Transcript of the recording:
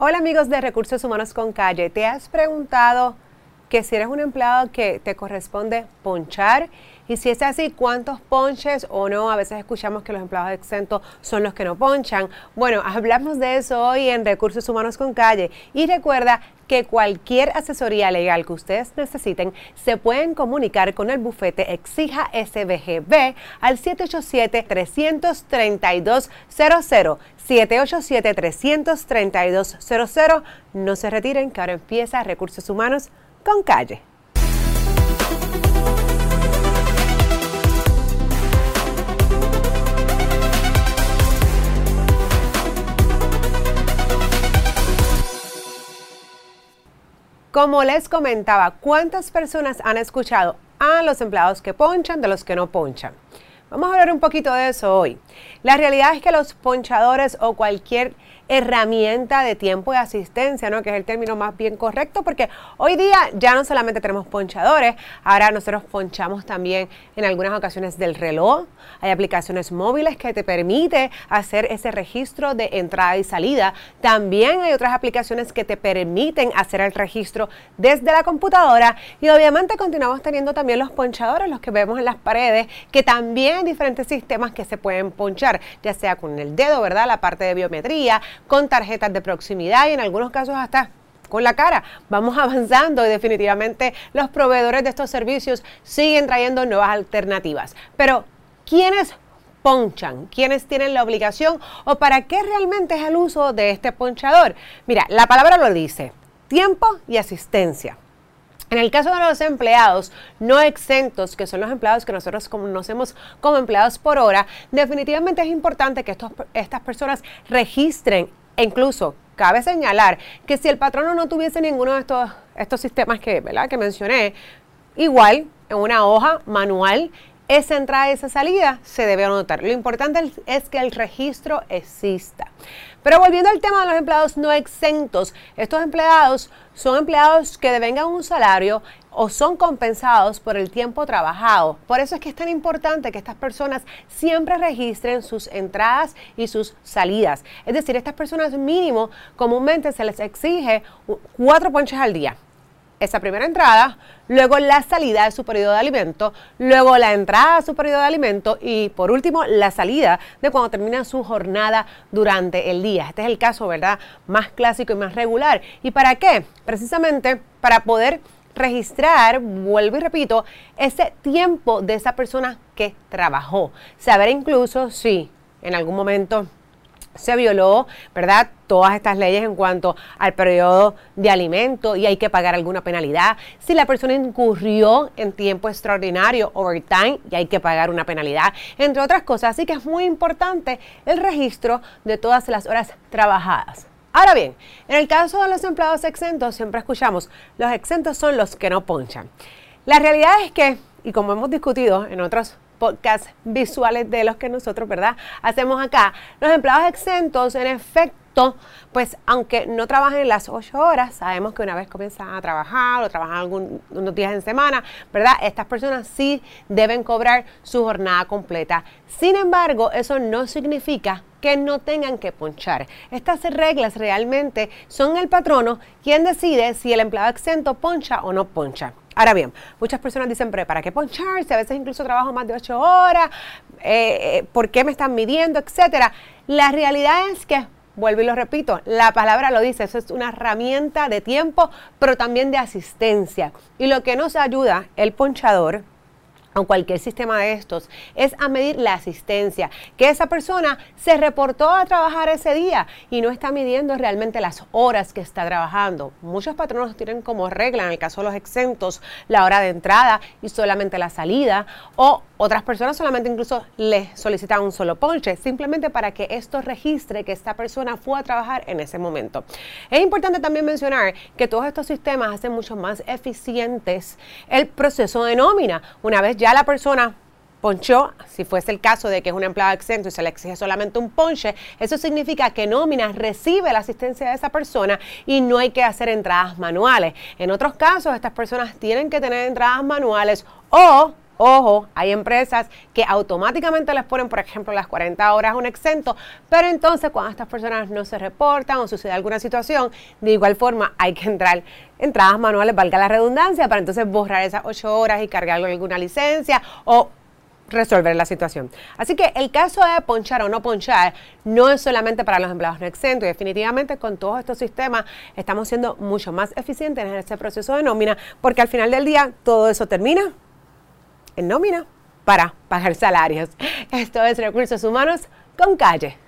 Hola amigos de Recursos Humanos con Calle. ¿Te has preguntado que si eres un empleado que te corresponde ponchar? Y si es así, ¿cuántos ponches o no? A veces escuchamos que los empleados exentos son los que no ponchan. Bueno, hablamos de eso hoy en Recursos Humanos con Calle. Y recuerda que cualquier asesoría legal que ustedes necesiten se pueden comunicar con el bufete Exija SBGB al 787-332-00. 787-332-00. No se retiren, que ahora empieza Recursos Humanos con Calle. Como les comentaba, ¿cuántas personas han escuchado a los empleados que ponchan de los que no ponchan? Vamos a hablar un poquito de eso hoy. La realidad es que los ponchadores o cualquier herramienta de tiempo de asistencia, ¿no? que es el término más bien correcto, porque hoy día ya no solamente tenemos ponchadores, ahora nosotros ponchamos también en algunas ocasiones del reloj, hay aplicaciones móviles que te permite hacer ese registro de entrada y salida, también hay otras aplicaciones que te permiten hacer el registro desde la computadora y obviamente continuamos teniendo también los ponchadores, los que vemos en las paredes, que también hay diferentes sistemas que se pueden ponchar, ya sea con el dedo, ¿verdad? La parte de biometría, con tarjetas de proximidad y en algunos casos hasta con la cara. Vamos avanzando y definitivamente los proveedores de estos servicios siguen trayendo nuevas alternativas. Pero, ¿quiénes ponchan? ¿Quiénes tienen la obligación o para qué realmente es el uso de este ponchador? Mira, la palabra lo dice, tiempo y asistencia. En el caso de los empleados no exentos, que son los empleados que nosotros conocemos como empleados por hora, definitivamente es importante que estas personas registren e incluso cabe señalar que si el patrono no tuviese ninguno de estos, estos sistemas que, ¿verdad? que mencioné, igual en una hoja manual esa entrada y esa salida se debe anotar. Lo importante es que el registro exista. Pero volviendo al tema de los empleados no exentos, estos empleados son empleados que devengan un salario o son compensados por el tiempo trabajado. Por eso es que es tan importante que estas personas siempre registren sus entradas y sus salidas. Es decir, estas personas mínimo comúnmente se les exige cuatro ponches al día esa primera entrada, luego la salida de su periodo de alimento, luego la entrada a su periodo de alimento y por último la salida de cuando termina su jornada durante el día. Este es el caso, ¿verdad? Más clásico y más regular. ¿Y para qué? Precisamente para poder registrar, vuelvo y repito, ese tiempo de esa persona que trabajó. Saber incluso si en algún momento se violó, ¿verdad? Todas estas leyes en cuanto al periodo de alimento y hay que pagar alguna penalidad. Si la persona incurrió en tiempo extraordinario, overtime, y hay que pagar una penalidad, entre otras cosas. Así que es muy importante el registro de todas las horas trabajadas. Ahora bien, en el caso de los empleados exentos, siempre escuchamos, los exentos son los que no ponchan. La realidad es que, y como hemos discutido en otros podcasts visuales de los que nosotros, ¿verdad? Hacemos acá. Los empleados exentos, en efecto, pues aunque no trabajen las ocho horas, sabemos que una vez comienzan a trabajar o trabajan algunos días en semana, ¿verdad? Estas personas sí deben cobrar su jornada completa. Sin embargo, eso no significa que no tengan que ponchar. Estas reglas realmente son el patrono quien decide si el empleado exento poncha o no poncha. Ahora bien, muchas personas dicen, pero ¿para qué poncharse? A veces incluso trabajo más de ocho horas, eh, eh, ¿por qué me están midiendo? Etcétera. La realidad es que vuelvo y lo repito, la palabra lo dice, eso es una herramienta de tiempo, pero también de asistencia. Y lo que nos ayuda el ponchador o cualquier sistema de estos, es a medir la asistencia, que esa persona se reportó a trabajar ese día y no está midiendo realmente las horas que está trabajando. Muchos patronos tienen como regla, en el caso de los exentos, la hora de entrada y solamente la salida, o otras personas solamente incluso le solicitan un solo ponche, simplemente para que esto registre que esta persona fue a trabajar en ese momento. Es importante también mencionar que todos estos sistemas hacen mucho más eficientes el proceso de nómina. Una vez ya la persona ponchó, si fuese el caso de que es un empleado exento y se le exige solamente un ponche, eso significa que nómina recibe la asistencia de esa persona y no hay que hacer entradas manuales. En otros casos, estas personas tienen que tener entradas manuales o Ojo, hay empresas que automáticamente les ponen, por ejemplo, las 40 horas un exento, pero entonces cuando estas personas no se reportan o sucede alguna situación, de igual forma hay que entrar entradas manuales, valga la redundancia, para entonces borrar esas 8 horas y cargarlo en alguna licencia o resolver la situación. Así que el caso de ponchar o no ponchar no es solamente para los empleados no exentos y definitivamente con todos estos sistemas estamos siendo mucho más eficientes en este proceso de nómina porque al final del día todo eso termina en nómina para pagar salarios. Esto es Recursos Humanos con Calle.